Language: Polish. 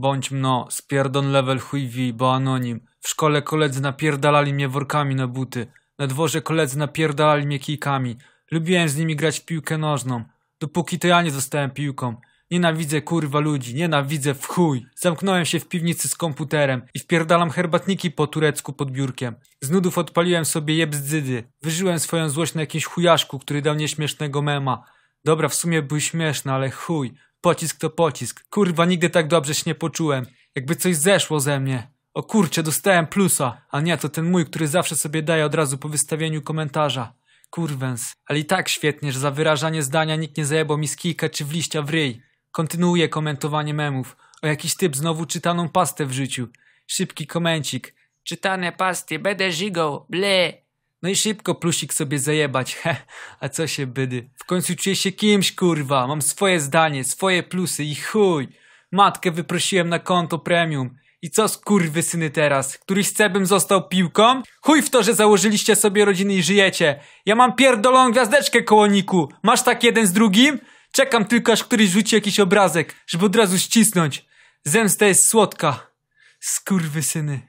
Bądź mno, spierdon level chuj wi, bo anonim. W szkole koledzy napierdalali mnie workami na buty. Na dworze koledzy napierdalali mnie kijkami. Lubiłem z nimi grać w piłkę nożną. Dopóki to ja nie zostałem piłką. Nienawidzę kurwa ludzi, nienawidzę w chuj. Zamknąłem się w piwnicy z komputerem i wpierdalam herbatniki po turecku pod biurkiem. Z nudów odpaliłem sobie jebzdzydy. Wyżyłem swoją złość na jakimś chujaszku, który dał nieśmiesznego mema. Dobra, w sumie był śmieszny, ale chuj. Pocisk to pocisk. Kurwa, nigdy tak dobrze się nie poczułem. Jakby coś zeszło ze mnie. O kurczę, dostałem plusa. A nie, to ten mój, który zawsze sobie daje od razu po wystawieniu komentarza. Kurwens. Ale i tak świetnie, że za wyrażanie zdania nikt nie zajebał mi z kijka czy w liścia w ryj. Kontynuuję komentowanie memów. O jakiś typ znowu czytaną pastę w życiu. Szybki komencik. Czytane pasty, będę żigał, ble. No i szybko plusik sobie zajebać, he. A co się bydy? W końcu czuję się kimś, kurwa. Mam swoje zdanie, swoje plusy i chuj. Matkę wyprosiłem na konto premium. I co skurwy syny teraz? Któryś z bym został piłką? Chuj w to, że założyliście sobie rodziny i żyjecie. Ja mam pierdolą gwiazdeczkę kołoniku. Masz tak jeden z drugim? Czekam tylko aż któryś rzuci jakiś obrazek, żeby od razu ścisnąć. Zemsta jest słodka. Skurwy syny.